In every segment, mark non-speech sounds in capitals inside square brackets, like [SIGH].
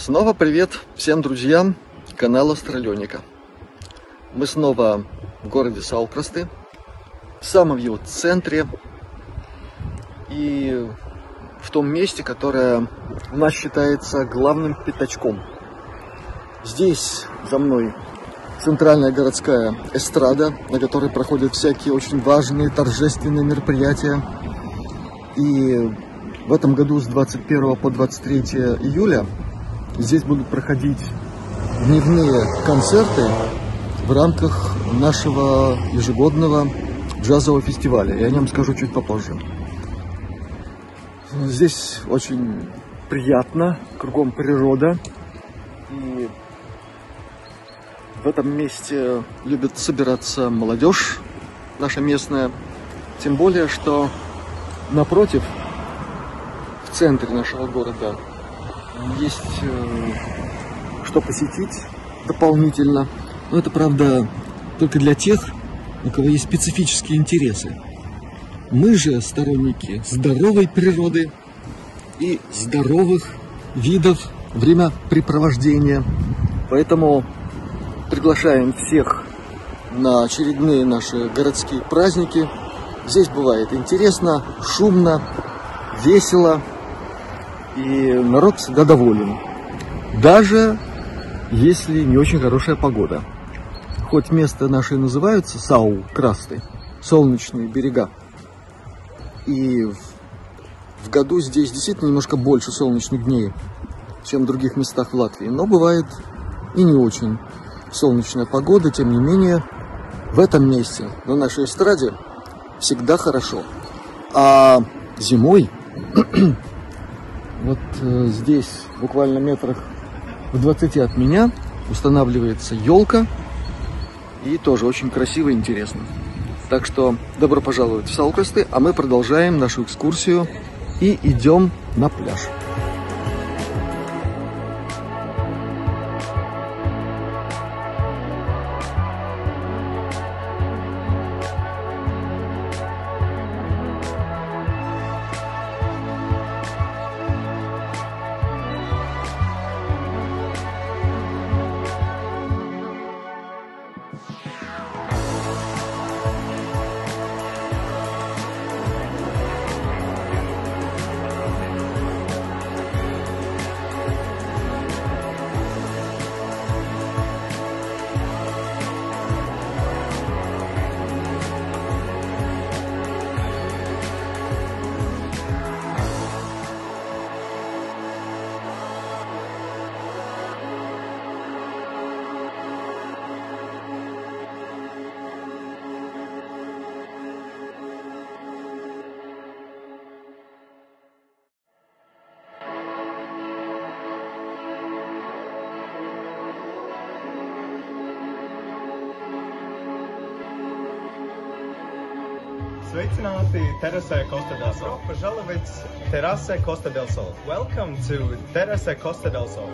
Снова привет всем друзьям канала Астралёника. Мы снова в городе Салкрасты, в самом его центре и в том месте, которое у нас считается главным пятачком. Здесь за мной центральная городская эстрада, на которой проходят всякие очень важные торжественные мероприятия. И в этом году с 21 по 23 июля здесь будут проходить дневные концерты в рамках нашего ежегодного джазового фестиваля. Я о нем скажу чуть попозже. Здесь очень приятно, кругом природа. И в этом месте любит собираться молодежь наша местная. Тем более, что напротив, в центре нашего города, есть э, что посетить дополнительно. Но это, правда, только для тех, у кого есть специфические интересы. Мы же сторонники здоровой природы и здоровых видов времяпрепровождения. Поэтому приглашаем всех на очередные наши городские праздники. Здесь бывает интересно, шумно, весело, и народ всегда доволен. Даже если не очень хорошая погода. Хоть место наше называется Сау Красты, солнечные берега. И в году здесь действительно немножко больше солнечных дней, чем в других местах в Латвии. Но бывает и не очень солнечная погода, тем не менее, в этом месте, на нашей эстраде, всегда хорошо. А зимой, вот э, здесь, буквально метрах в 20 от меня, устанавливается елка, и тоже очень красиво и интересно. Так что добро пожаловать в Салкосты, а мы продолжаем нашу экскурсию и идем на пляж. Sveicināti terasē Costa del Sol. Grupa Žalovits terasē Costa del Sol. Welcome to terasē Costa del Sol.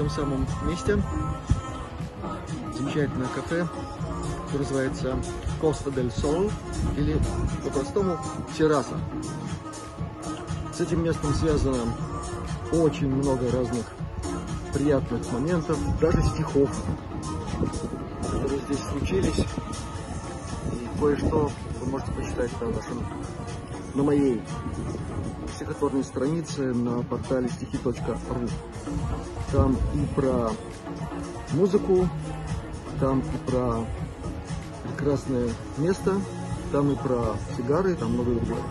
Этом самом месте замечательное кафе, которое называется Коста дель Сол, или по-простому терраса. С этим местом связано очень много разных приятных моментов, даже стихов, которые здесь случились. И кое-что вы можете почитать на нашем, на моей стихотворной странице на портале стихи.ру. Там и про музыку, там и про прекрасное место, там и про сигары, там много другое.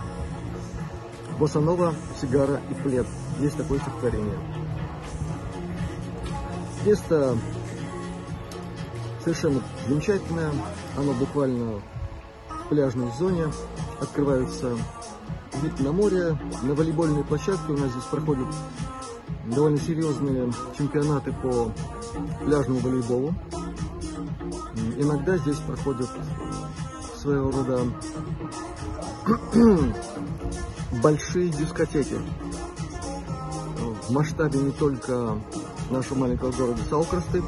Босанова, сигара и плед. Есть такое стихотворение. Место совершенно замечательное. Оно буквально в пляжной зоне. Открывается вид на море. На волейбольной площадке у нас здесь проходят довольно серьезные чемпионаты по пляжному волейболу. Иногда здесь проходят своего рода [CLEARS THROAT] большие дискотеки. В масштабе не только нашего маленького города Салкрасты.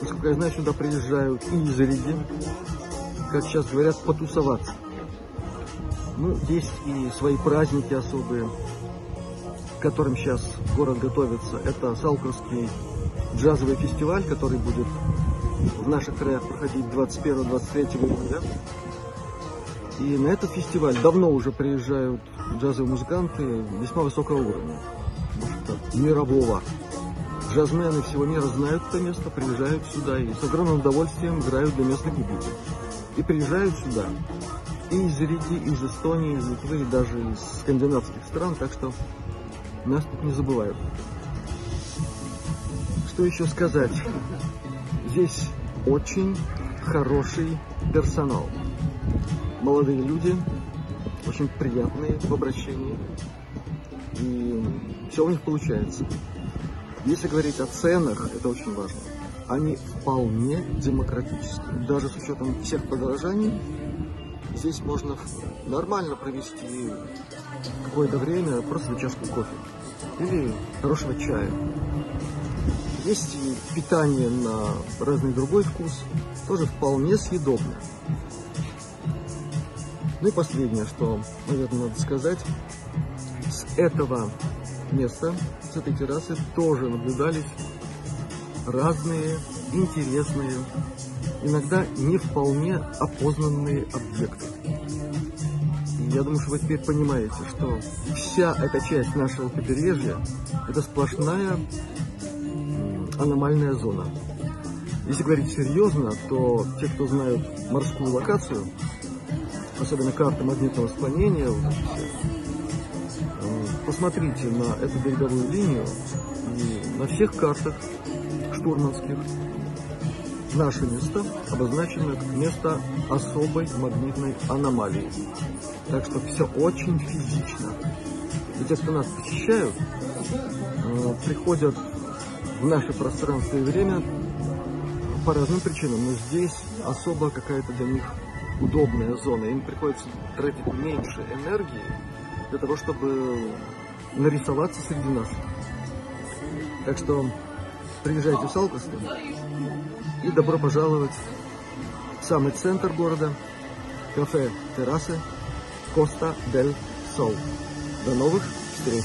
Насколько я знаю, сюда приезжают и из Риги, как сейчас говорят, потусоваться. Ну, есть и свои праздники особые, к которым сейчас город готовится. Это Салкурский джазовый фестиваль, который будет в наших краях проходить 21-23 июля. И на этот фестиваль давно уже приезжают джазовые музыканты весьма высокого уровня, мирового. Джазмены всего мира знают это место, приезжают сюда и с огромным удовольствием играют для местной публики. И приезжают сюда и из Риги, из Эстонии, из Литвы, и даже из скандинавских стран, так что нас тут не забывают. Что еще сказать? Здесь очень хороший персонал. Молодые люди, очень приятные в обращении. И все у них получается. Если говорить о ценах, это очень важно. Они вполне демократические. Даже с учетом всех подорожаний, здесь можно нормально провести какое-то время просто за чашку кофе или хорошего чая. Есть и питание на разный другой вкус, тоже вполне съедобно. Ну и последнее, что, наверное, надо сказать, с этого места, с этой террасы тоже наблюдались разные интересные, иногда не вполне опознанные объекты. Я думаю, что вы теперь понимаете, что вся эта часть нашего побережья – это сплошная аномальная зона. Если говорить серьезно, то те, кто знают морскую локацию, особенно карты магнитного склонения, посмотрите на эту береговую линию, и на всех картах штурманских наше место обозначено как место особой магнитной аномалии. Так что все очень физично. И те, кто нас посещают, э, приходят в наше пространство и время по разным причинам, но здесь особо какая-то для них удобная зона. Им приходится тратить меньше энергии для того, чтобы нарисоваться среди нас. Так что приезжайте в Салкосты и добро пожаловать в самый центр города, кафе «Террасы» Коста дель Сол. До новых встреч!